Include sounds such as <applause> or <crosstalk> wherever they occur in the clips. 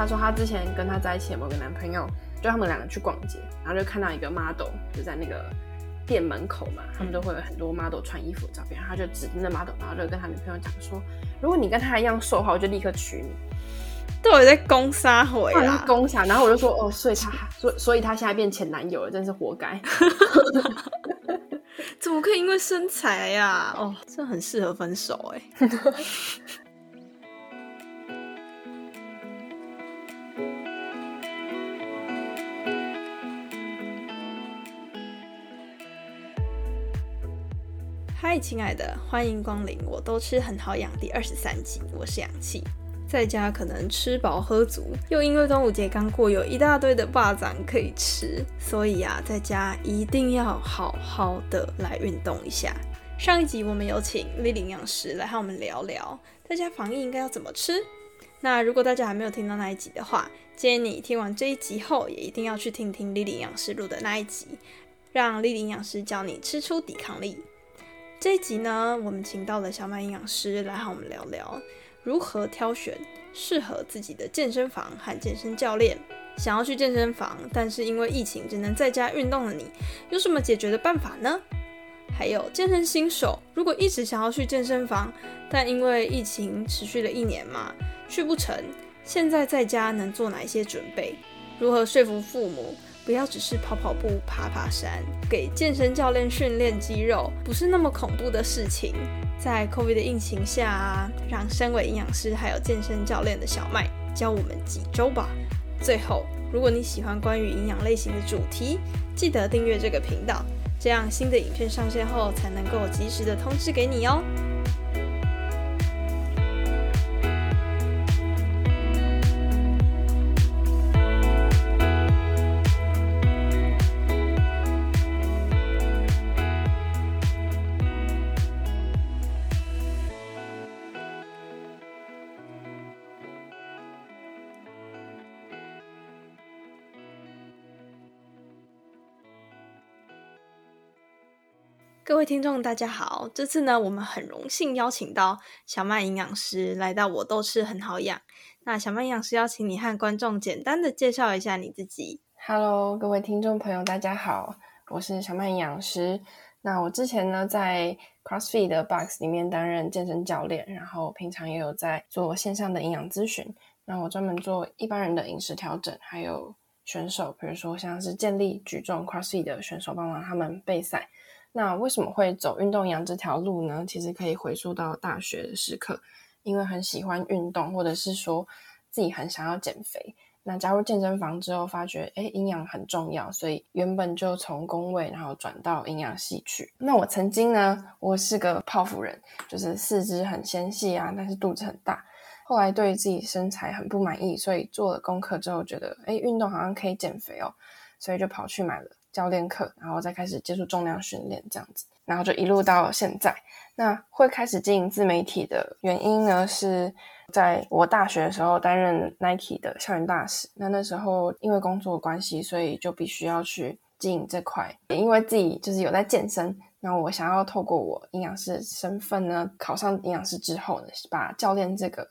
他说她之前跟她在一起的某个男朋友，就他们两个去逛街，然后就看到一个 model 就在那个店门口嘛，他们都会有很多 model 穿衣服的照片，他就指着那 model，然后就跟他女朋友讲说，如果你跟他一样瘦的话，我就立刻娶你。对，我在攻杀回啊，攻杀，然后我就说哦，所以他，所所以他现在变前男友了，真是活该。<laughs> 怎么可以因为身材呀？哦，这很适合分手哎。嗨，亲爱的，欢迎光临，我都吃很好养第二十三集，我是氧气。在家可能吃饱喝足，又因为端午节刚过，有一大堆的霸掌可以吃，所以啊，在家一定要好好的来运动一下。上一集我们有请丽丽营养师来和我们聊聊，在家防疫应该要怎么吃。那如果大家还没有听到那一集的话，建议你听完这一集后，也一定要去听听丽丽营养师录的那一集，让丽丽营养师教你吃出抵抗力。这一集呢，我们请到了小麦营养师来和我们聊聊。如何挑选适合自己的健身房和健身教练？想要去健身房，但是因为疫情只能在家运动的你，有什么解决的办法呢？还有健身新手，如果一直想要去健身房，但因为疫情持续了一年嘛，去不成，现在在家能做哪一些准备？如何说服父母？不要只是跑跑步、爬爬山，给健身教练训练肌肉，不是那么恐怖的事情。在 COVID 的疫情下，让身为营养师还有健身教练的小麦教我们几周吧。最后，如果你喜欢关于营养类型的主题，记得订阅这个频道，这样新的影片上线后才能够及时的通知给你哦。各位听众，大家好！这次呢，我们很荣幸邀请到小麦营养师来到我都吃很好养。那小麦营养师邀请你和观众简单的介绍一下你自己。Hello，各位听众朋友，大家好，我是小麦营养师。那我之前呢，在 CrossFit 的 Box 里面担任健身教练，然后平常也有在做线上的营养咨询。那我专门做一般人的饮食调整，还有选手，比如说像是健力、举重、CrossFit 的选手，帮忙他们备赛。那为什么会走运动营养这条路呢？其实可以回溯到大学的时刻，因为很喜欢运动，或者是说自己很想要减肥。那加入健身房之后，发觉哎，营养很重要，所以原本就从工位，然后转到营养系去。那我曾经呢，我是个泡芙人，就是四肢很纤细啊，但是肚子很大。后来对自己身材很不满意，所以做了功课之后，觉得哎，运动好像可以减肥哦，所以就跑去买了。教练课，然后再开始接触重量训练，这样子，然后就一路到现在。那会开始经营自媒体的原因呢，是在我大学的时候担任 Nike 的校园大使。那那时候因为工作关系，所以就必须要去经营这块。也因为自己就是有在健身，那我想要透过我营养师身份呢，考上营养师之后呢，把教练这个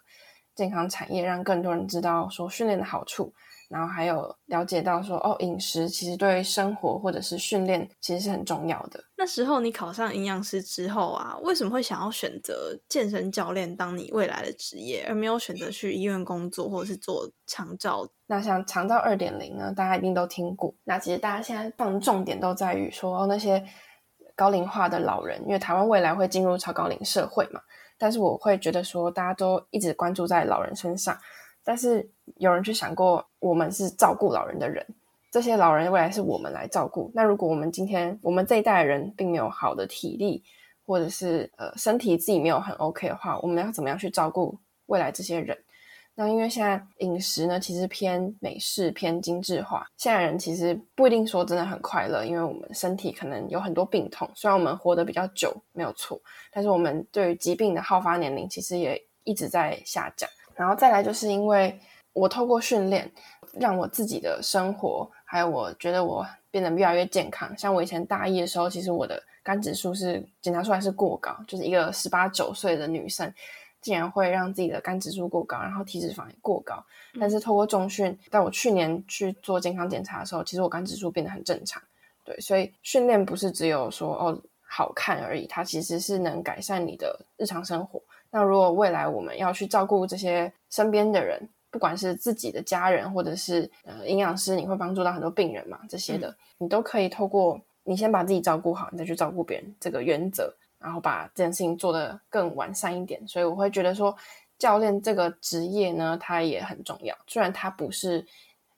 健康产业让更多人知道，说训练的好处。然后还有了解到说，哦，饮食其实对生活或者是训练其实是很重要的。那时候你考上营养师之后啊，为什么会想要选择健身教练当你未来的职业，而没有选择去医院工作或者是做长照？那像长照二点零呢，大家一定都听过。那其实大家现在放重点都在于说，哦，那些高龄化的老人，因为台湾未来会进入超高龄社会嘛。但是我会觉得说，大家都一直关注在老人身上。但是有人去想过，我们是照顾老人的人，这些老人未来是我们来照顾。那如果我们今天我们这一代人并没有好的体力，或者是呃身体自己没有很 OK 的话，我们要怎么样去照顾未来这些人？那因为现在饮食呢，其实偏美式、偏精致化，现在人其实不一定说真的很快乐，因为我们身体可能有很多病痛。虽然我们活得比较久，没有错，但是我们对于疾病的好发年龄其实也一直在下降。然后再来，就是因为我透过训练，让我自己的生活，还有我觉得我变得越来越健康。像我以前大一的时候，其实我的肝指数是检查出来是过高，就是一个十八九岁的女生，竟然会让自己的肝指数过高，然后体脂肪也过高。但是透过重训，在我去年去做健康检查的时候，其实我肝指数变得很正常。对，所以训练不是只有说哦好看而已，它其实是能改善你的日常生活。那如果未来我们要去照顾这些身边的人，不管是自己的家人，或者是呃营养师，你会帮助到很多病人嘛？这些的，你都可以透过你先把自己照顾好，你再去照顾别人这个原则。然后把这件事情做得更完善一点，所以我会觉得说，教练这个职业呢，它也很重要。虽然它不是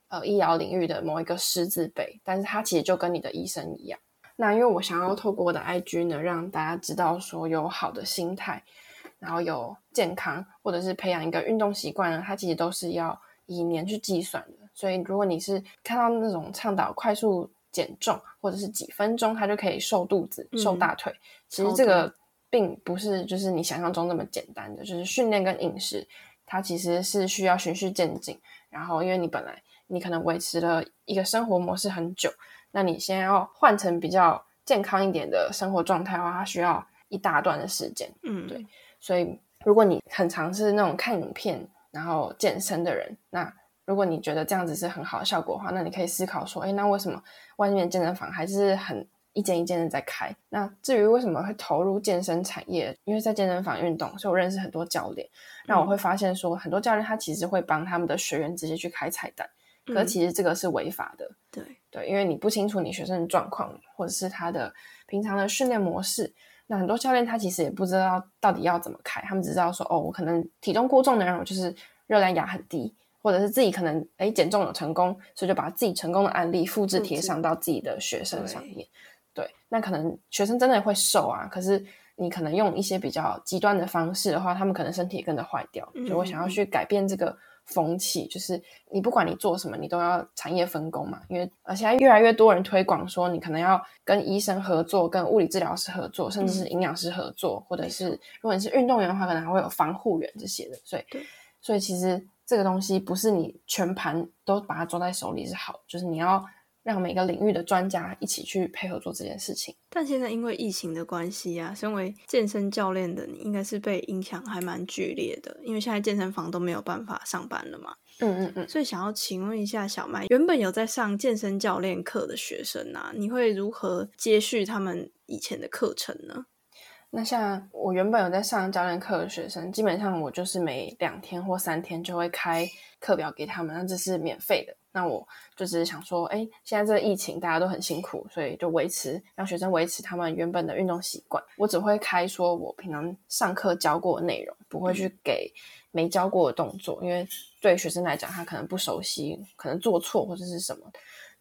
呃医疗领域的某一个师字辈，但是它其实就跟你的医生一样。那因为我想要透过我的 IG 呢，让大家知道说，有好的心态，然后有健康，或者是培养一个运动习惯呢，它其实都是要以年去计算的。所以如果你是看到那种倡导快速。减重，或者是几分钟，它就可以瘦肚子、瘦大腿。其实这个并不是就是你想象中那么简单的，就是训练跟饮食，它其实是需要循序渐进。然后，因为你本来你可能维持了一个生活模式很久，那你先要换成比较健康一点的生活状态的话，它需要一大段的时间。嗯，对。所以，如果你很尝试那种看影片然后健身的人，那如果你觉得这样子是很好的效果的话，那你可以思考说，哎，那为什么外面健身房还是很一间一间的在开？那至于为什么会投入健身产业，因为在健身房运动，所以我认识很多教练。那我会发现说，很多教练他其实会帮他们的学员直接去开菜单，可其实这个是违法的。对对，因为你不清楚你学生的状况，或者是他的平常的训练模式。那很多教练他其实也不知道到底要怎么开，他们只知道说，哦，我可能体重过重的人，我就是热量压很低。或者是自己可能哎减重有成功，所以就把自己成功的案例复制贴上到自己的学生上面。对，那可能学生真的会瘦啊，可是你可能用一些比较极端的方式的话，他们可能身体也跟着坏掉。所以我想要去改变这个风气，就是你不管你做什么，你都要产业分工嘛。因为而现在越来越多人推广说，你可能要跟医生合作，跟物理治疗师合作，甚至是营养师合作，或者是如果你是运动员的话，可能还会有防护员这些的。所以，所以其实。这个东西不是你全盘都把它抓在手里是好，就是你要让每个领域的专家一起去配合做这件事情。但现在因为疫情的关系啊，身为健身教练的你应该是被影响还蛮剧烈的，因为现在健身房都没有办法上班了嘛。嗯嗯嗯。所以想要请问一下小麦，原本有在上健身教练课的学生啊，你会如何接续他们以前的课程呢？那像我原本有在上教练课的学生，基本上我就是每两天或三天就会开课表给他们，那这是免费的。那我就只是想说，哎，现在这个疫情大家都很辛苦，所以就维持让学生维持他们原本的运动习惯。我只会开说我平常上课教过的内容，不会去给没教过的动作，因为对学生来讲，他可能不熟悉，可能做错或者是什么。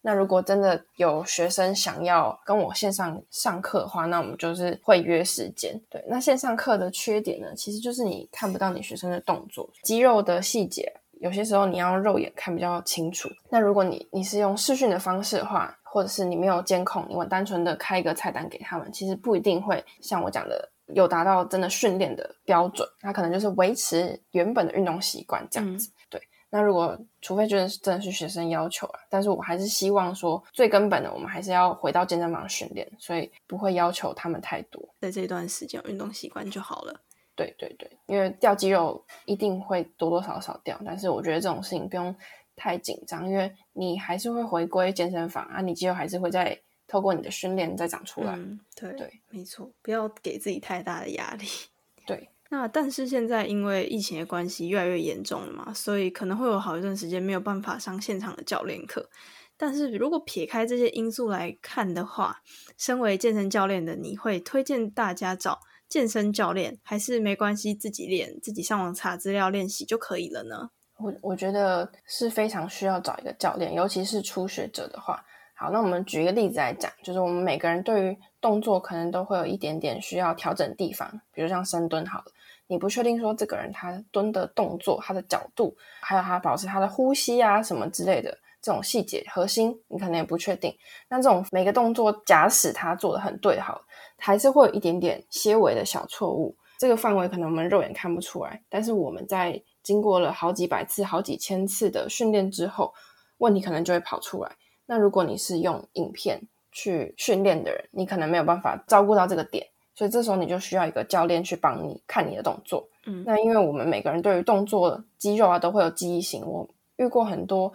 那如果真的有学生想要跟我线上上课的话，那我们就是会约时间。对，那线上课的缺点呢，其实就是你看不到你学生的动作、肌肉的细节，有些时候你要肉眼看比较清楚。那如果你你是用视讯的方式的话，或者是你没有监控，你单纯的开一个菜单给他们，其实不一定会像我讲的有达到真的训练的标准。他可能就是维持原本的运动习惯这样子。对。那如果除非真的是真的是学生要求啊，但是我还是希望说最根本的，我们还是要回到健身房训练，所以不会要求他们太多，在这段时间运动习惯就好了。对对对，因为掉肌肉一定会多多少少掉，但是我觉得这种事情不用太紧张，因为你还是会回归健身房啊，你肌肉还是会再透过你的训练再长出来。对对，没错，不要给自己太大的压力。<laughs> 对。那但是现在因为疫情的关系越来越严重了嘛，所以可能会有好一段时间没有办法上现场的教练课。但是如果撇开这些因素来看的话，身为健身教练的你会推荐大家找健身教练，还是没关系自己练，自己上网查资料练习就可以了呢？我我觉得是非常需要找一个教练，尤其是初学者的话。好，那我们举一个例子来讲，就是我们每个人对于动作可能都会有一点点需要调整地方，比如像深蹲，好了。你不确定说这个人他蹲的动作、他的角度，还有他保持他的呼吸啊什么之类的这种细节核心，你可能也不确定。那这种每个动作，假使他做的很对，好，还是会有一点点些微的小错误。这个范围可能我们肉眼看不出来，但是我们在经过了好几百次、好几千次的训练之后，问题可能就会跑出来。那如果你是用影片去训练的人，你可能没有办法照顾到这个点。所以这时候你就需要一个教练去帮你看你的动作。嗯，那因为我们每个人对于动作肌肉啊都会有记忆性，我遇过很多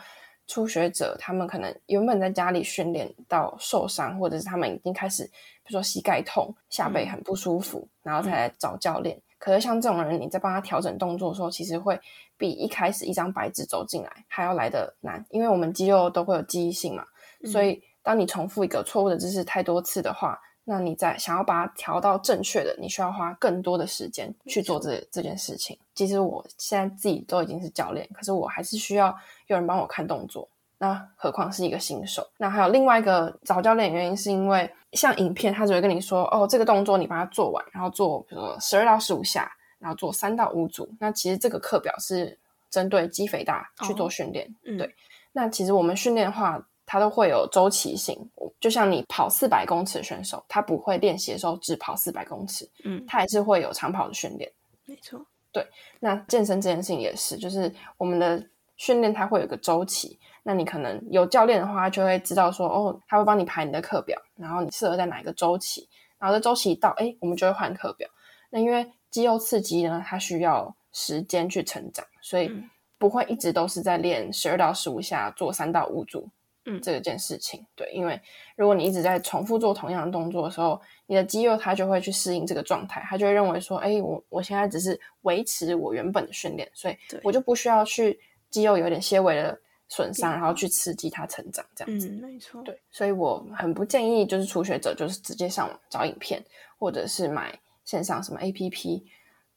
初学者，他们可能原本在家里训练到受伤，或者是他们已经开始，比如说膝盖痛、下背很不舒服，然后才来找教练。可是像这种人，你在帮他调整动作的时候，其实会比一开始一张白纸走进来还要来的难，因为我们肌肉都会有记忆性嘛，所以当你重复一个错误的姿势太多次的话，那你在想要把它调到正确的，你需要花更多的时间去做这这件事情。其实我现在自己都已经是教练，可是我还是需要有人帮我看动作。那何况是一个新手？那还有另外一个找教练原因，是因为像影片，他只会跟你说，哦，这个动作你把它做完，然后做比如说十二到十五下，然后做三到五组。那其实这个课表是针对肌肥大去做训练。对，那其实我们训练的话，它都会有周期性。就像你跑四百公尺的选手，他不会练习的时候只跑四百公尺，嗯，他还是会有长跑的训练。没错，对。那健身这件事情也是，就是我们的训练它会有个周期。那你可能有教练的话，就会知道说，哦，他会帮你排你的课表，然后你适合在哪一个周期，然后这周期一到，哎，我们就会换课表。那因为肌肉刺激呢，它需要时间去成长，所以不会一直都是在练十二到十五下，做三到五组，嗯，这件事情。对，因为如果你一直在重复做同样的动作的时候，你的肌肉它就会去适应这个状态，它就会认为说，哎，我我现在只是维持我原本的训练，所以我就不需要去肌肉有点些微的。损伤，然后去刺激它成长，这样子，嗯，没错，对，所以我很不建议就是初学者就是直接上网找影片，或者是买线上什么 A P P。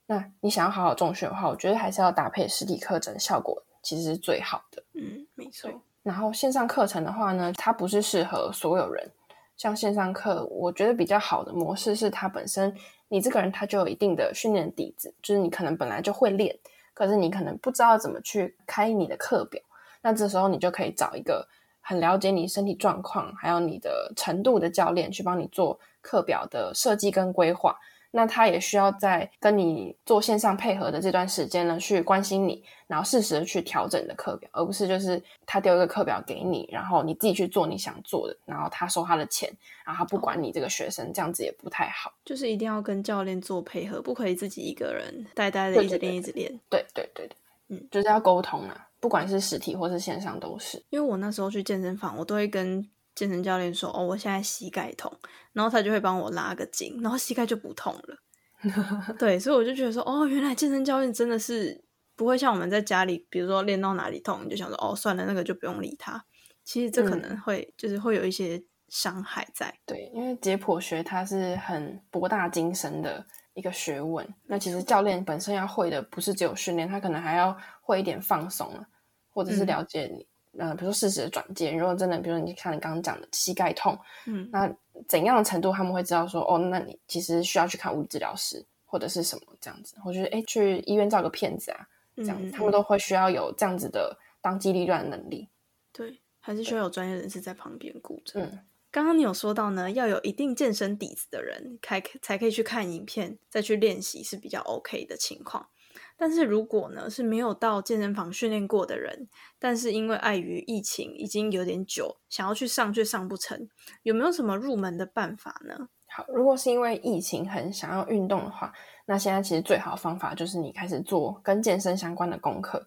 那你想要好好重训的话，我觉得还是要搭配实体课程，效果其实是最好的。嗯，没错。然后线上课程的话呢，它不是适合所有人。像线上课，我觉得比较好的模式是它本身你这个人他就有一定的训练底子，就是你可能本来就会练，可是你可能不知道怎么去开你的课表。那这时候你就可以找一个很了解你身体状况还有你的程度的教练去帮你做课表的设计跟规划。那他也需要在跟你做线上配合的这段时间呢，去关心你，然后适时的去调整你的课表，而不是就是他丢一个课表给你，然后你自己去做你想做的，然后他收他的钱，然后他不管你这个学生，这样子也不太好。就是一定要跟教练做配合，不可以自己一个人呆呆的一直练一直练。对对对对，嗯，就是要沟通啊。不管是实体或是线上都是，因为我那时候去健身房，我都会跟健身教练说：“哦，我现在膝盖痛。”然后他就会帮我拉个筋，然后膝盖就不痛了。<laughs> 对，所以我就觉得说：“哦，原来健身教练真的是不会像我们在家里，比如说练到哪里痛，你就想说：哦，算了，那个就不用理他。其实这可能会就是会有一些伤害在。对，因为解剖学它是很博大精深的。一个学问，那其实教练本身要会的不是只有训练，他可能还要会一点放松啊，或者是了解你，呃，比如说适时的转介。如果真的，比如说你看你刚刚讲的膝盖痛，嗯，那怎样的程度他们会知道说，哦，那你其实需要去看物理治疗师或者是什么这样子，或者是哎去医院照个片子啊，这样子，他们都会需要有这样子的当机立断的能力。对，还是需要有专业人士在旁边顾着。嗯。刚刚你有说到呢，要有一定健身底子的人，才才可以去看影片，再去练习是比较 OK 的情况。但是如果呢是没有到健身房训练过的人，但是因为碍于疫情已经有点久，想要去上却上不成，有没有什么入门的办法呢？好，如果是因为疫情很想要运动的话，那现在其实最好的方法就是你开始做跟健身相关的功课。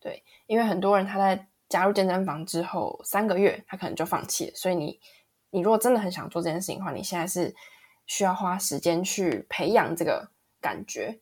对，因为很多人他在加入健身房之后三个月，他可能就放弃了，所以你。你如果真的很想做这件事情的话，你现在是需要花时间去培养这个感觉，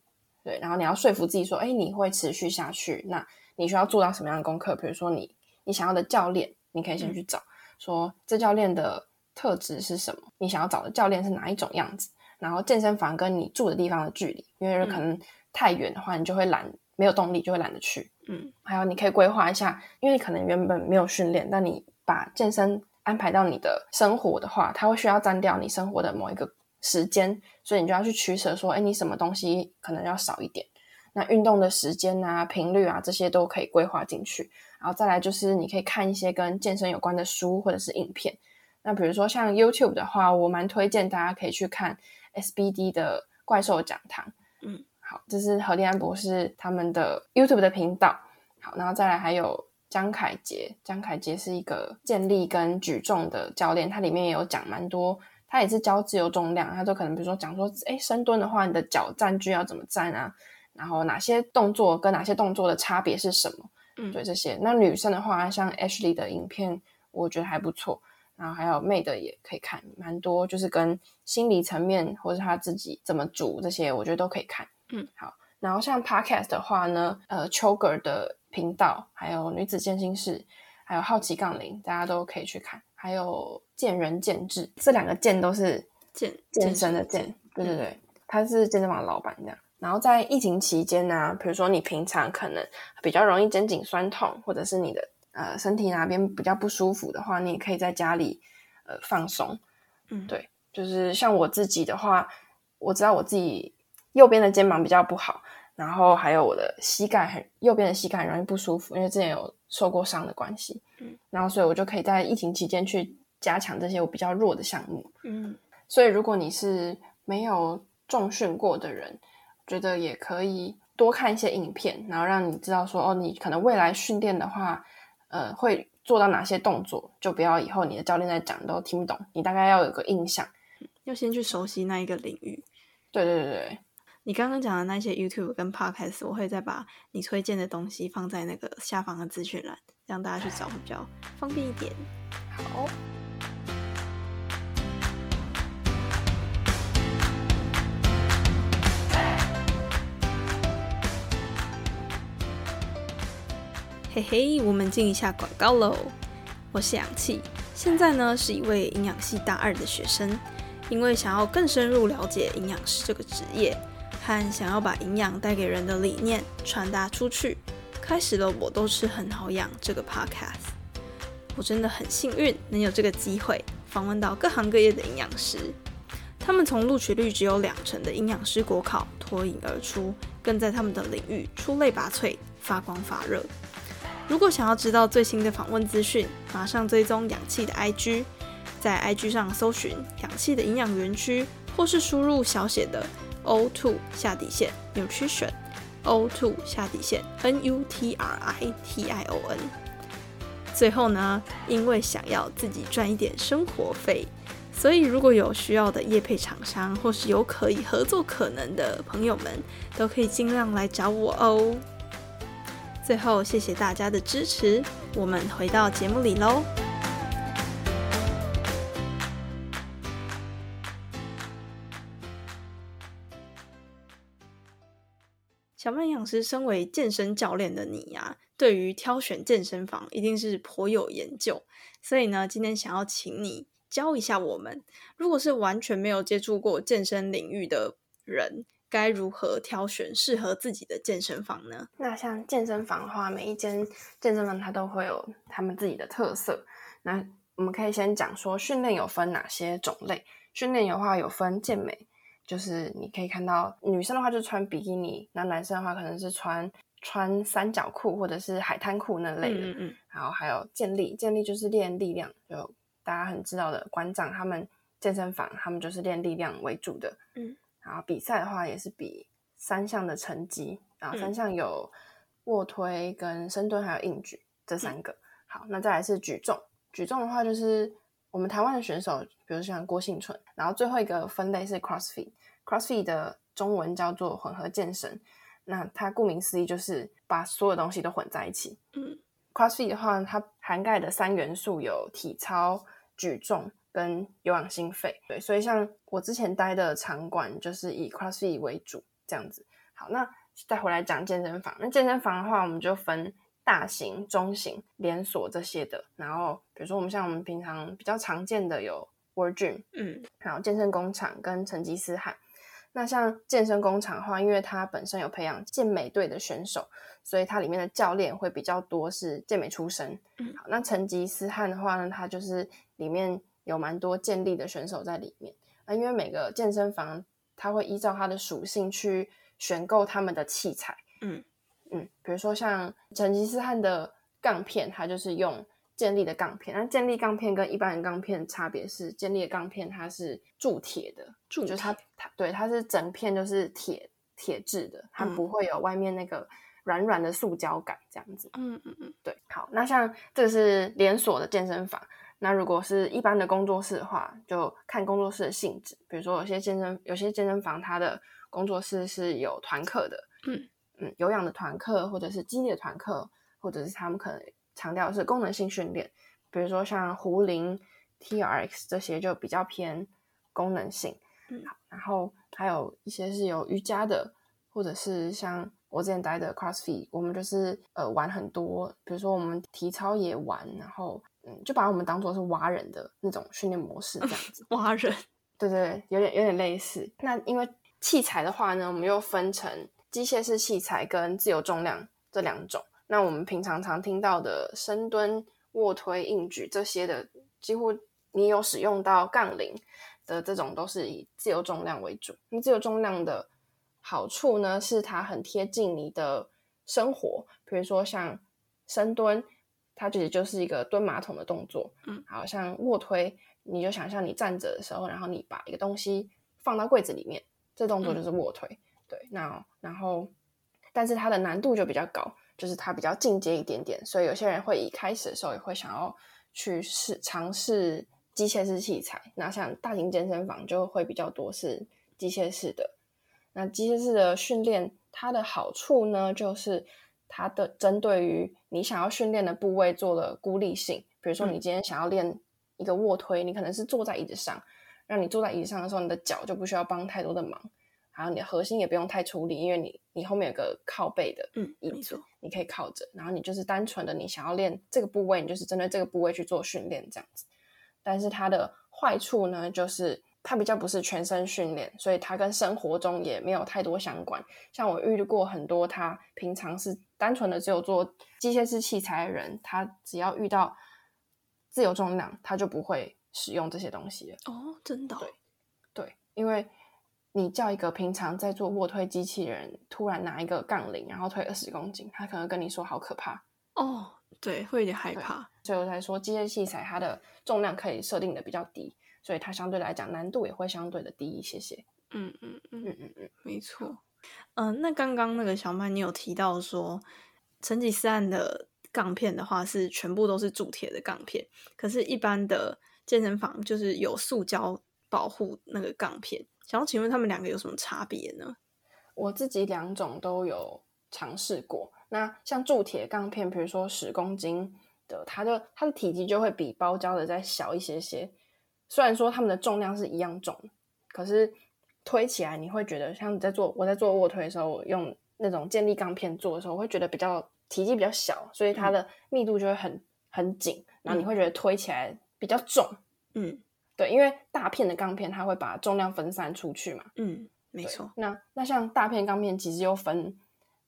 对，然后你要说服自己说，哎，你会持续下去。那你需要做到什么样的功课？比如说，你你想要的教练，你可以先去找，说这教练的特质是什么？你想要找的教练是哪一种样子？然后健身房跟你住的地方的距离，因为可能太远的话，你就会懒，没有动力，就会懒得去。嗯，还有你可以规划一下，因为可能原本没有训练，但你把健身。安排到你的生活的话，它会需要占掉你生活的某一个时间，所以你就要去取舍，说，哎，你什么东西可能要少一点？那运动的时间啊、频率啊，这些都可以规划进去。然后再来就是你可以看一些跟健身有关的书或者是影片。那比如说像 YouTube 的话，我蛮推荐大家可以去看 SBD 的怪兽讲堂。嗯，好，这是何立安博士他们的 YouTube 的频道。好，然后再来还有。江凯杰，江凯杰是一个健力跟举重的教练，他里面也有讲蛮多他也是教自由重量，他就可能比如说讲说，哎，深蹲的话，你的脚站距要怎么站啊？然后哪些动作跟哪些动作的差别是什么？嗯，对这些。那女生的话，像 Ashley 的影片，我觉得还不错。然后还有 May 的也可以看，蛮多，就是跟心理层面或者他自己怎么煮这些，我觉得都可以看。嗯，好。然后像 Podcast 的话呢，呃 c h o g e r 的频道，还有女子健心室，还有好奇杠铃，大家都可以去看。还有见仁见智，这两个见都是健健身的健，对对对，他是健身房的老板这样。然后在疫情期间呢，比如说你平常可能比较容易肩颈酸痛，或者是你的呃身体哪边比较不舒服的话，你也可以在家里呃放松。嗯，对，就是像我自己的话，我知道我自己右边的肩膀比较不好，然后还有我的膝盖很右边的膝盖很容易不舒服，因为之前有受过伤的关系。嗯，然后所以我就可以在疫情期间去加强这些我比较弱的项目。嗯，所以如果你是没有重训过的人，觉得也可以多看一些影片，然后让你知道说哦，你可能未来训练的话，呃，会做到哪些动作，就不要以后你的教练在讲都听不懂，你大概要有个印象，要先去熟悉那一个领域。对对对对，你刚刚讲的那些 YouTube 跟 Podcast，我会再把你推荐的东西放在那个下方的资讯栏，让大家去找会比较方便一点。好。嘿嘿，我们进一下广告喽。我是氧气，现在呢是一位营养系大二的学生，因为想要更深入了解营养师这个职业，和想要把营养带给人的理念传达出去，开始了我都吃很好养这个 podcast。我真的很幸运能有这个机会访问到各行各业的营养师，他们从录取率只有两成的营养师国考脱颖而出，更在他们的领域出类拔萃，发光发热。如果想要知道最新的访问资讯，马上追踪氧气的 IG，在 IG 上搜寻氧气的营养园区，或是输入小写的 O two 下底线 Nutrition O two 下底线 N U T R I T I O N。最后呢，因为想要自己赚一点生活费，所以如果有需要的业配厂商，或是有可以合作可能的朋友们，都可以尽量来找我哦。最后，谢谢大家的支持。我们回到节目里喽。小曼养师身为健身教练的你呀，对于挑选健身房一定是颇有研究。所以呢，今天想要请你教一下我们，如果是完全没有接触过健身领域的人。该如何挑选适合自己的健身房呢？那像健身房的话，每一间健身房它都会有他们自己的特色。那我们可以先讲说训练有分哪些种类。训练的话有分健美，就是你可以看到女生的话就穿比基尼，那男生的话可能是穿穿三角裤或者是海滩裤那类的。嗯嗯。然后还有健力，健力就是练力量，就大家很知道的馆长他们健身房，他们就是练力量为主的。嗯。然后比赛的话也是比三项的成绩，然后三项有卧推跟深蹲还有硬举这三个。好，那再来是举重，举重的话就是我们台湾的选手，比如像郭幸存。然后最后一个分类是 CrossFit，CrossFit 的中文叫做混合健身。那它顾名思义就是把所有东西都混在一起。嗯，CrossFit 的话，它涵盖的三元素有体操、举重。跟有氧心肺，对，所以像我之前待的场馆就是以 CrossFit 为主这样子。好，那再回来讲健身房。那健身房的话，我们就分大型、中型、连锁这些的。然后，比如说我们像我们平常比较常见的有 World Gym，嗯，还有健身工厂跟成吉思汗。那像健身工厂的话，因为它本身有培养健美队的选手，所以它里面的教练会比较多是健美出身。嗯，好，那成吉思汗的话呢，它就是里面。有蛮多健力的选手在里面那，因为每个健身房它会依照它的属性去选购他们的器材，嗯嗯，比如说像成吉思汗的杠片，它就是用健力的杠片。那建立杠片跟一般的钢片差别是，建立的钢片它是铸铁的，铸就是它它对它是整片就是铁铁质的，它不会有外面那个软软的塑胶感这样子。嗯嗯嗯，对。好，那像这个是连锁的健身房。那如果是一般的工作室的话，就看工作室的性质。比如说有些健身有些健身房，它的工作室是有团课的，嗯嗯，有氧的团课，或者是激烈的团课，或者是他们可能强调的是功能性训练。比如说像壶铃、TRX 这些就比较偏功能性。嗯，然后还有一些是有瑜伽的，或者是像我之前待的 CrossFit，我们就是呃玩很多，比如说我们体操也玩，然后嗯就把我们当做是蛙人的那种训练模式这样子。<laughs> 蛙人，对对对，有点有点类似。那因为器材的话呢，我们又分成机械式器材跟自由重量这两种。那我们平常常听到的深蹲、卧推、硬举这些的，几乎你有使用到杠铃的这种，都是以自由重量为主。那自由重量的好处呢，是它很贴近你的生活，比如说像深蹲，它其实就是一个蹲马桶的动作。嗯，好像卧推，你就想象你站着的时候，然后你把一个东西放到柜子里面，这动作就是卧推。对，那然后，但是它的难度就比较高，就是它比较进阶一点点，所以有些人会一开始的时候也会想要去试尝试机械式器材。那像大型健身房就会比较多是机械式的。那机械式的训练，它的好处呢，就是它的针对于你想要训练的部位做了孤立性。比如说，你今天想要练一个卧推，你可能是坐在椅子上，让你坐在椅子上的时候，你的脚就不需要帮太多的忙，然后你的核心也不用太出力，因为你你后面有个靠背的嗯，椅子没错，，你可以靠着，然后你就是单纯的你想要练这个部位，你就是针对这个部位去做训练这样子。但是它的坏处呢，就是它比较不是全身训练，所以它跟生活中也没有太多相关。像我遇到过很多他平常是单纯的只有做机械式器材的人，他只要遇到自由重量，他就不会使用这些东西了。哦，真的哦，对对，因为你叫一个平常在做卧推机器人，突然拿一个杠铃，然后推二十公斤，他可能跟你说好可怕。哦，对，会有点害怕，所以我才说机械器材它的重量可以设定的比较低，所以它相对来讲难度也会相对的低一些些。嗯嗯嗯，嗯嗯嗯，没错。嗯、那刚刚那个小曼，你有提到说成吉思汗的杠片的话是全部都是铸铁的杠片，可是，一般的健身房就是有塑胶保护那个杠片。想要请问他们两个有什么差别呢？我自己两种都有尝试过。那像铸铁钢片，比如说十公斤的，它的它的体积就会比包胶的再小一些些。虽然说它们的重量是一样重，可是推起来你会觉得，像你在做我在做卧推的时候，我用那种健力钢片做的时候，我会觉得比较体积比较小，所以它的密度就会很很紧，然后你会觉得推起来比较重。嗯对，因为大片的钢片它会把重量分散出去嘛。嗯，没对错，那那像大片钢片其实又分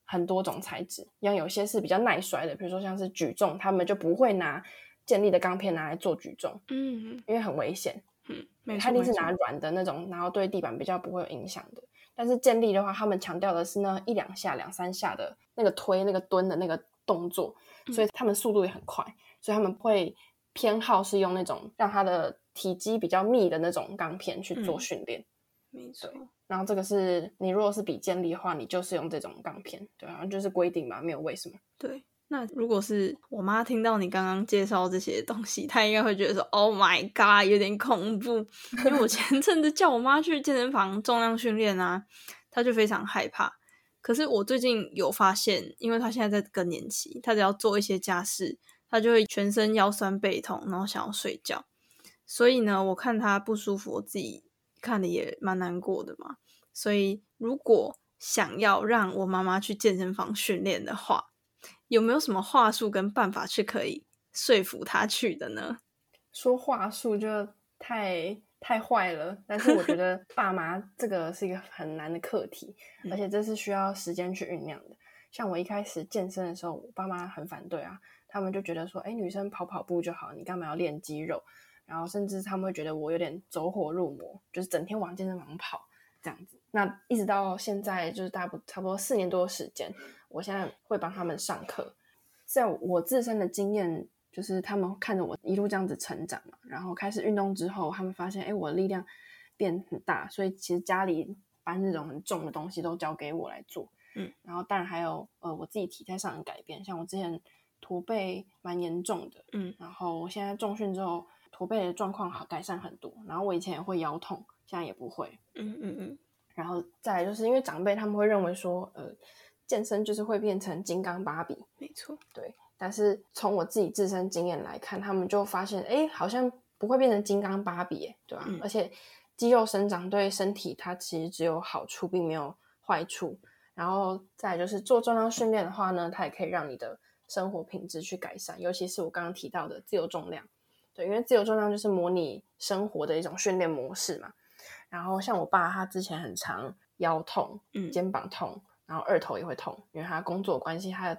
很多种材质，像有些是比较耐摔的，比如说像是举重，他们就不会拿建立的钢片拿来做举重，嗯因为很危险。嗯，没错，它一定是拿软的那种，然后对地板比较不会有影响的。但是建立的话，他们强调的是那一两下、两三下的那个推、那个蹲的那个动作，所以他们速度也很快，所以他们会偏好是用那种让它的体积比较密的那种钢片去做嗯训练。没错。然后这个是你如果是比健力的话，你就是用这种钢片，对，好像就是规定嘛，没有为什么。对，那如果是我妈听到你刚刚介绍这些东西，她应该会觉得说：“Oh my god，有点恐怖。”因为我前阵子叫我妈去健身房重量训练啊，她就非常害怕。可是我最近有发现，因为她现在在更年期，她只要做一些家事，她就会全身腰酸背痛，然后想要睡觉。所以呢，我看他不舒服，我自己看的也蛮难过的嘛。所以如果想要让我妈妈去健身房训练的话，有没有什么话术跟办法是可以说服她去的呢？说话术就太太坏了，但是我觉得 <laughs> 爸妈这个是一个很难的课题，嗯而且这是需要时间去酝酿的。像我一开始健身的时候，我爸妈很反对啊，他们就觉得说，哎，女生跑跑步就好，你干嘛要练肌肉？然后甚至他们会觉得我有点走火入魔，就是整天往健身房跑这样子。那一直到现在，就是大不差不多四年多的时间，我现在会帮他们上课。在我自身的经验，就是他们看着我一路这样子成长嘛，然后开始运动之后，他们发现，哎，我的力量变很大，所以其实家里搬那种很重的东西都交给我来做。嗯，然后当然还有呃我自己体态上的改变，像我之前驼背蛮严重的，嗯然后我现在重训之后，驼背的状况好改善很多。然后我以前也会腰痛，现在也不会。嗯嗯嗯。然后再来就是因为长辈他们会认为说，呃，健身就是会变成金刚芭比，没错，对。但是从我自己自身经验来看，他们就发现，哎，好像不会变成金刚芭比，对吧？而且肌肉生长对身体它其实只有好处，并没有坏处。然后再就是做重量训练的话呢，它也可以让你的生活品质去改善，尤其是我刚刚提到的自由重量，对，因为自由重量就是模拟生活的一种训练模式嘛。然后像我爸，他之前很常腰痛，嗯，肩膀痛，然后二头也会痛，因为他工作关系，他。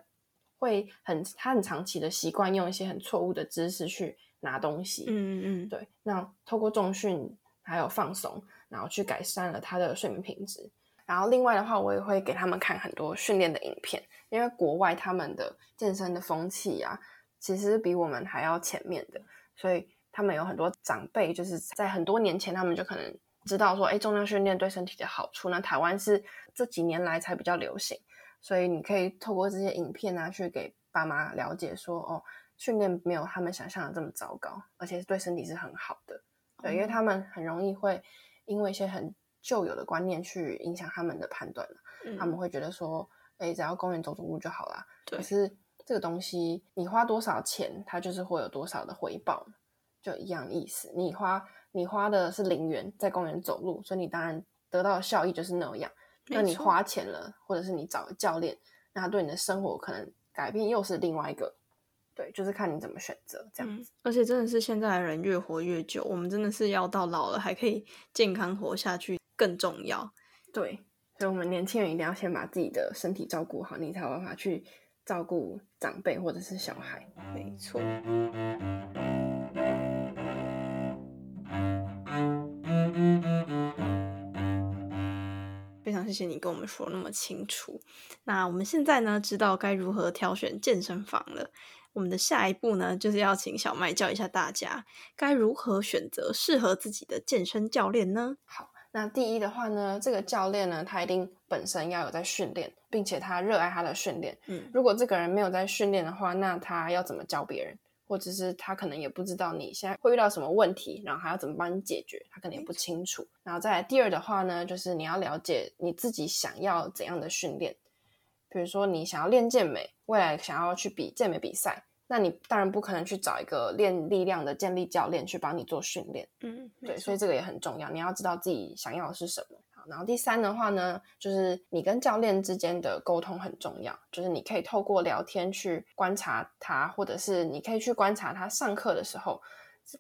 会很，他很长期的习惯用一些很错误的姿势去拿东西，嗯嗯嗯，对。那透过重训还有放松，然后去改善了他的睡眠品质。然后另外的话，我也会给他们看很多训练的影片，因为国外他们的健身的风气啊，其实比我们还要前面的，所以他们有很多长辈就是在很多年前，他们就可能知道说，哎，重量训练对身体的好处。那台湾是这几年来才比较流行。所以你可以透过这些影片啊，去给爸妈了解说，哦，训练没有他们想象的这么糟糕，而且对身体是很好的。对，因为他们很容易会因为一些很旧有的观念去影响他们的判断他们会觉得说，哎，只要公园走走路就好啦。可是这个东西，你花多少钱，它就是会有多少的回报，就一样意思。你花你花的是零元在公园走路，所以你当然得到的效益就是那样。那你花钱了，或者是你找教练，那他对你的生活可能改变又是另外一个，对，就是看你怎么选择这样子。而且真的是现在的人越活越久，我们真的是要到老了还可以健康活下去更重要。对，所以我们年轻人一定要先把自己的身体照顾好，你才有办法去照顾长辈或者是小孩。没错。非常谢谢你跟我们说那么清楚。那我们现在呢，知道该如何挑选健身房了。我们的下一步呢，就是要请小麦教一下大家，该如何选择适合自己的健身教练呢？好，那第一的话呢，这个教练呢，他一定本身要有在训练，并且他热爱他的训练。嗯，如果这个人没有在训练的话，那他要怎么教别人？或者是他可能也不知道你现在会遇到什么问题，然后还要怎么帮你解决，他可能也不清楚。然后再来第二的话呢，就是你要了解你自己想要怎样的训练。比如说你想要练健美，未来想要去比健美比赛，那你当然不可能去找一个练力量的健力教练去帮你做训练。嗯，对，所以这个也很重要，你要知道自己想要的是什么。然后第三的话呢，就是你跟教练之间的沟通很重要，就是你可以透过聊天去观察他，或者是你可以去观察他上课的时候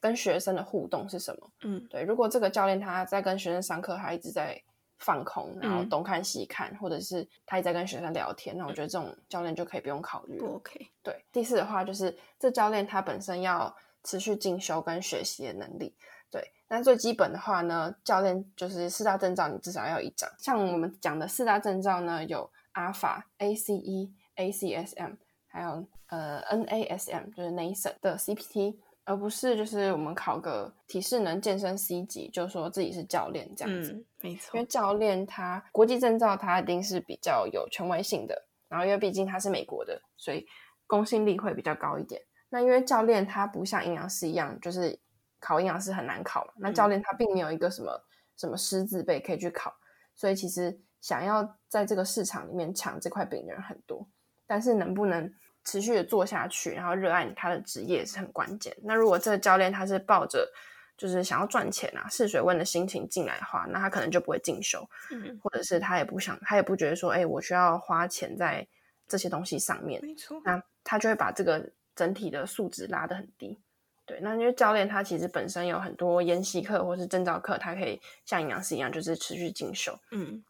跟学生的互动是什么。嗯，对。如果这个教练他在跟学生上课，他一直在放空，然后东看西看，或者是他也在跟学生聊天，那我觉得这种教练就可以不用考虑。不 OK。对。第四的话就是这教练他本身要持续进修跟学习的能力。对，那最基本的话呢，教练就是四大证照，你至少要一张。像我们讲的四大证照呢，有阿法、ACE、ACSM，还有呃 NASM，就是 NASM 的 CPT，而不是就是我们考个体适能健身 C 级，就说自己是教练这样子。嗯，没错。因为教练他国际证照，他一定是比较有权威性的。然后因为毕竟他是美国的，所以公信力会比较高一点。那因为教练他不像营养师一样，就是。考营养师很难考嘛？那教练他并没有一个什么什么师资辈可以去考，所以其实想要在这个市场里面抢这块饼的人很多，但是能不能持续的做下去，然后热爱他的职业是很关键。那如果这个教练他是抱着就是想要赚钱啊试水温的心情进来的话，那他可能就不会进修，嗯，或者是他也不想，他也不觉得说，哎，我需要花钱在这些东西上面，没错，那他就会把这个整体的素质拉得很低。对，那因为教练他其实本身有很多研习课或是证照课，他可以像营养师一样，就是持续进修。嗯，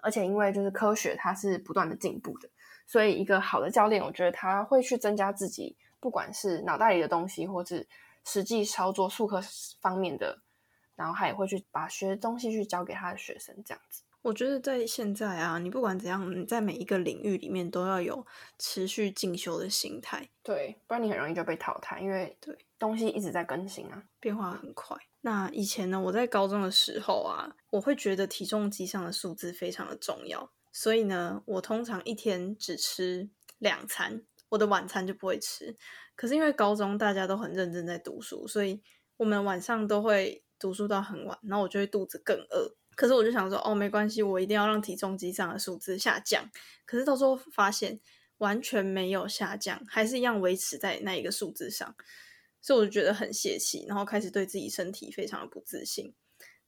而且因为就是科学它是不断的进步的，所以一个好的教练，我觉得他会去增加自己不管是脑袋里的东西，或是实际操作术科方面的，然后他也会去把学东西去教给他的学生，这样子。我觉得在现在啊，你不管怎样，你在每一个领域里面都要有持续进修的心态，对，不然你很容易就被淘汰，因为对东西一直在更新啊，变化很快。那以前呢，我在高中的时候啊，我会觉得体重机上的数字非常的重要，所以呢，我通常一天只吃两餐，我的晚餐就不会吃。可是因为高中大家都很认真在读书，所以我们晚上都会读书到很晚，然后我就会肚子更饿。可是我就想说，哦，没关系，我一定要让体重机上的数字下降。可是到时候发现完全没有下降，还是一样维持在那一个数字上，所以我就觉得很泄气，然后开始对自己身体非常的不自信。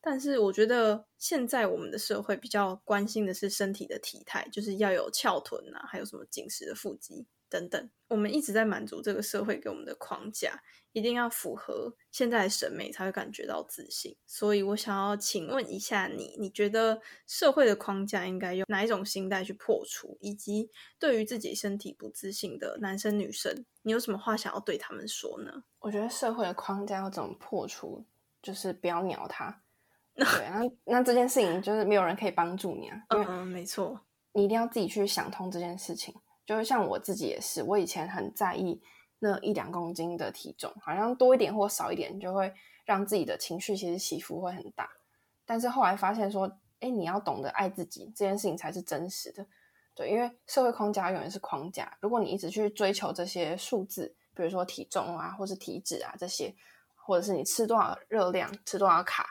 但是我觉得现在我们的社会比较关心的是身体的体态，就是要有翘臀啊，还有什么紧实的腹肌等等。我们一直在满足这个社会给我们的框架，一定要符合现在的审美才会感觉到自信。所以我想要请问一下你，你觉得社会的框架应该用哪一种心态去破除？以及对于自己身体不自信的男生女生，你有什么话想要对他们说呢？我觉得社会的框架要怎么破除，就是不要鸟他。对，那那这件事情就是没有人可以帮助你啊，嗯，没错，你一定要自己去想通这件事情。就是像我自己也是，我以前很在意那一两公斤的体重，好像多一点或少一点，就会让自己的情绪其实起伏会很大。但是后来发现说，哎，你要懂得爱自己，这件事情才是真实的。对，因为社会框架永远是框架，如果你一直去追求这些数字，比如说体重啊，或是体脂啊这些，或者是你吃多少热量，吃多少卡。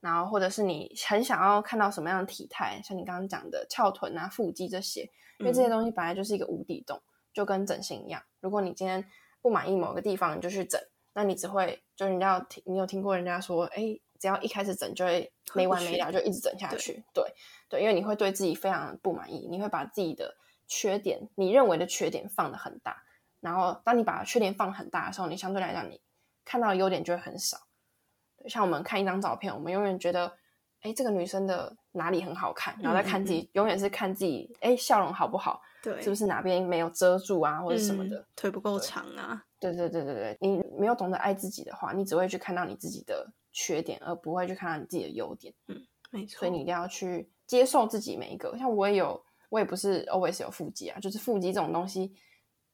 然后，或者是你很想要看到什么样的体态，像你刚刚讲的翘臀啊、腹肌这些，因为这些东西本来就是一个无底洞，就跟整形一样。如果你今天不满意某个地方，你就去整，那你只会就是你要听，你有听过人家说，哎，只要一开始整就会没完没了，就一直整下去。对对，因为你会对自己非常不满意，你会把自己的缺点，你认为的缺点放的很大，然后当你把缺点放很大的时候，你相对来讲你看到的优点就会很少。像我们看一张照片，我们永远觉得，哎，这个女生的哪里很好看，然后再看自己，永远是看自己，哎，笑容好不好？对，是不是哪边没有遮住啊，或者什么的，腿不够长啊？对对对对对，你没有懂得爱自己的话，你只会去看到你自己的缺点，而不会去看到你自己的优点。嗯，没错。所以你一定要去接受自己每一个。像我也有，我也不是 always 有腹肌啊，就是腹肌这种东西，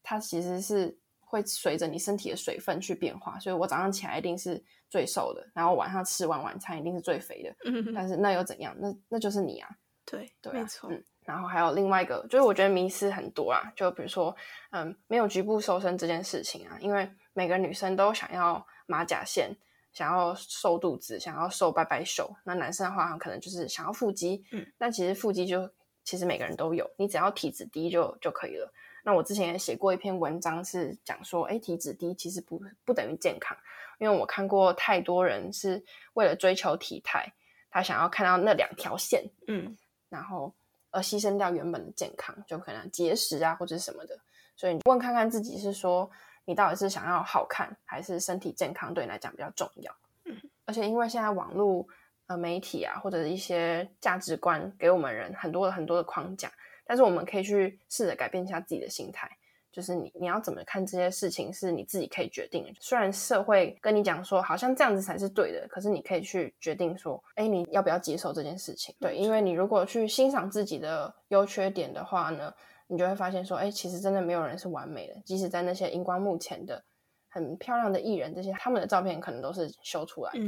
它其实是。会随着你身体的水分去变化，所以我早上起来一定是最瘦的，然后晚上吃完晚餐一定是最肥的。嗯，但是那又怎样？那那就是你啊。对，对，没错。嗯，然后还有另外一个，就是我觉得迷思很多啊，就比如说，嗯，没有局部瘦身这件事情啊，因为每个女生都想要马甲线，想要瘦肚子，想要瘦拜拜瘦。那男生的话，可能就是想要腹肌。嗯，但其实腹肌就其实每个人都有，你只要体脂低就就可以了。那我之前也写过一篇文章，是讲说，哎，体脂低其实不不等于健康，因为我看过太多人是为了追求体态，他想要看到那两条线，嗯，然后而牺牲掉原本的健康，就可能节食啊或者什么的。所以你问看看自己，是说你到底是想要好看，还是身体健康对你来讲比较重要？嗯，而且因为现在网络呃媒体啊，或者一些价值观给我们人很多很多的框架。但是我们可以去试着改变一下自己的心态，就是你你要怎么看这些事情是你自己可以决定的。虽然社会跟你讲说好像这样子才是对的，可是你可以去决定说，哎，你要不要接受这件事情？对，因为你如果去欣赏自己的优缺点的话呢，你就会发现说，哎，其实真的没有人是完美的，即使在那些荧光幕前的很漂亮的艺人，这些他们的照片可能都是修出来的。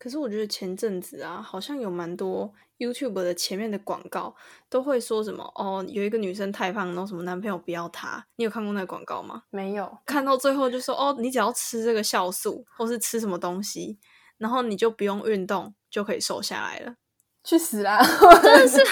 可是我觉得前阵子啊，好像有蛮多。YouTube 的前面的广告都会说什么？哦，有一个女生太胖，然后什么男朋友不要她。你有看过那个广告吗？没有。看到最后就说：哦，你只要吃这个酵素，或是吃什么东西，然后你就不用运动，就可以瘦下来了。去死啦！<laughs> 真的是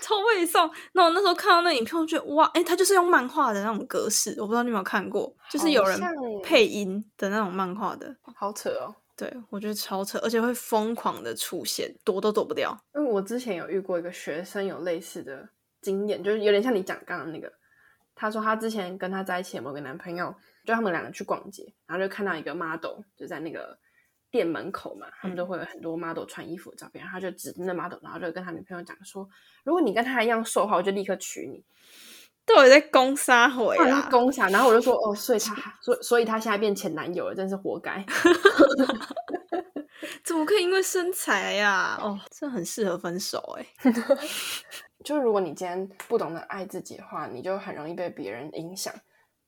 超胃送。那我那时候看到那影片，我觉得哇，哎，他就是用漫画的那种格式，我不知道你有没有看过，就是有人配音的那种漫画的，好扯哦。对，我觉得超扯，而且会疯狂的出现，躲都躲不掉。因为我之前有遇过一个学生有类似的经验，就是有点像你讲刚刚那个。他说他之前跟他在一起的某个男朋友，就他们两个去逛街，然后就看到一个 model 就在那个店门口嘛，他们都会有很多 model 穿衣服的照片，然后他就指着那 model，然后就跟他女朋友讲说：“如果你跟他一样瘦的话，我就立刻娶你。”对，我在攻杀回啦？攻杀，然后我就说哦，所以他，<laughs> 所所以他现在变前男友了，真是活该。<laughs> 怎么可以因为身材呀？哦，这很适合分手哎。<laughs> 就是如果你今天不懂得爱自己的话，你就很容易被别人影响。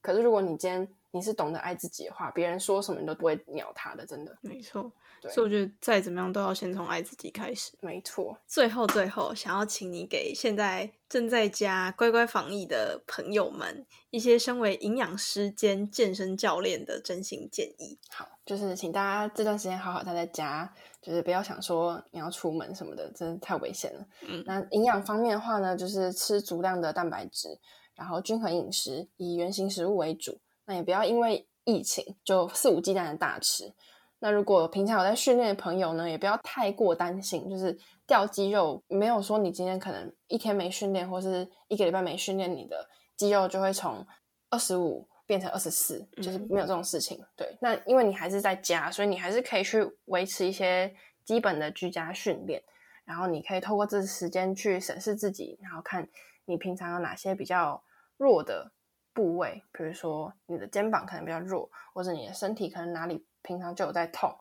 可是如果你今天你是懂得爱自己的话，别人说什么你都不会鸟他的，真的。没错，对所以我觉得再怎么样都要先从爱自己开始。没错，最后，最后想要请你给现在正在家乖乖防疫的朋友们一些身为营养师兼健身教练的真心建议。好，就是请大家这段时间好好待在家，就是不要想说你要出门什么的，真的太危险了。嗯那营养方面的话呢，就是吃足量的蛋白质，然后均衡饮食，以原型食物为主。那也不要因为疫情就肆无忌惮的大吃。那如果平常有在训练的朋友呢，也不要太过担心，就是掉肌肉，没有说你今天可能一天没训练，或是一个礼拜没训练，你的肌肉就会从二十五变成二十四，就是没有这种事情。对，那因为你还是在家，所以你还是可以去维持一些基本的居家训练，然后你可以透过这时间去审视自己，然后看你平常有哪些比较弱的部位，比如说你的肩膀可能比较弱，或者你的身体可能哪里平常就有在痛。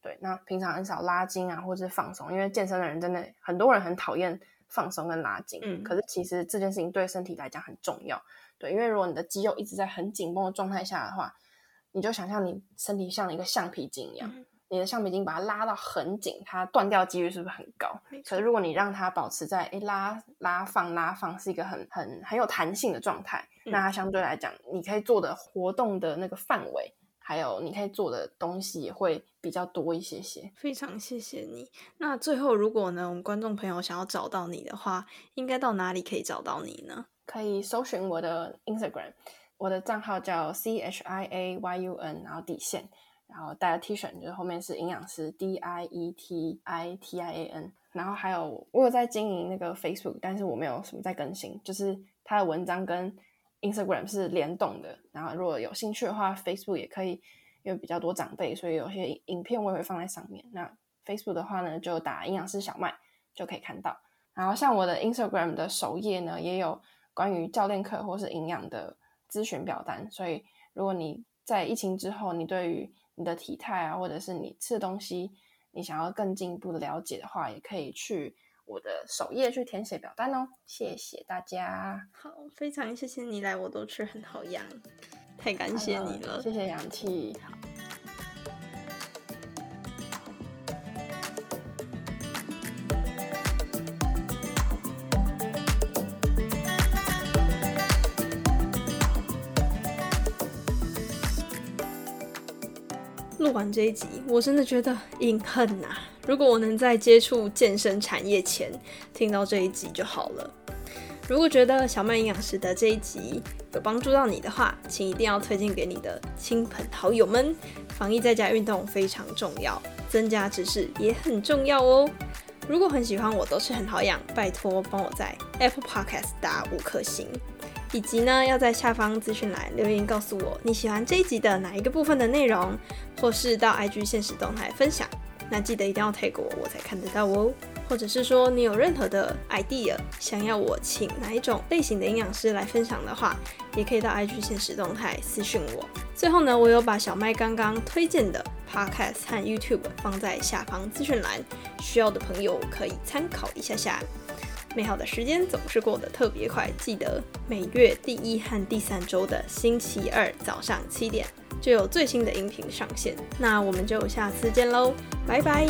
对，那平常很少拉筋啊，或者是放松，因为健身的人真的很多人很讨厌放松跟拉筋，嗯可是其实这件事情对身体来讲很重要。对，因为如果你的肌肉一直在很紧绷的状态下的话，你就想象你身体像一个橡皮筋一样，嗯你的橡皮筋把它拉到很紧，它断掉几率是不是很高？可是如果你让它保持在诶拉拉放拉放是一个很很很有弹性的状态，嗯那它相对来讲，你可以做的活动的那个范围，还有你可以做的东西也会比较多一些些。非常谢谢你。那最后，如果呢，我们观众朋友想要找到你的话，应该到哪里可以找到你呢？可以搜寻我的 Instagram，我的账号叫 C H I A Y U N，然后底线，然后带着 T 恤，就是后面是营养师 D I E T I T I A N，然后还有我有在经营那个 Facebook，但是我没有什么在更新，就是它的文章跟 Instagram 是联动的，然后如果有兴趣的话，Facebook 也可以，因为比较多长辈，所以有些影影片我也会放在上面。那 Facebook 的话呢，就打营养师小麦就可以看到。然后像我的 Instagram 的首页呢，也有关于教练课或是营养的咨询表单，所以如果你在疫情之后，你对于你的体态啊，或者是你吃的东西，你想要更进一步的了解的话，也可以去我的首页去填写表单哦。谢谢大家，好，非常谢谢你来，我都吃很好养，太感谢你了。谢谢氧气。录完这一集，我真的觉得隐恨呐、如果我能在接触健身产业前听到这一集就好了。如果觉得小麦营养师的这一集有帮助到你的话，请一定要推荐给你的亲朋好友们。防疫在家运动非常重要，增加知识也很重要哦。如果很喜欢我，都是很好养，拜托帮我在 Apple Podcast 打五颗星，以及呢要在下方资讯栏留言告诉我你喜欢这一集的哪一个部分的内容，或是到 IG 现实动态分享。那记得一定要 tag 我，我才看得到哦。或者是说你有任何的 idea，想要我请哪一种类型的营养师来分享的话，也可以到 IG 现实动态私讯我。最后呢，我有把小麦刚刚推荐的 podcast 和 YouTube 放在下方资讯栏，需要的朋友可以参考一下下。美好的时间总是过得特别快，记得每月第一和第三周的星期二早上七点就有最新的音频上线。那我们就下次见喽，拜拜。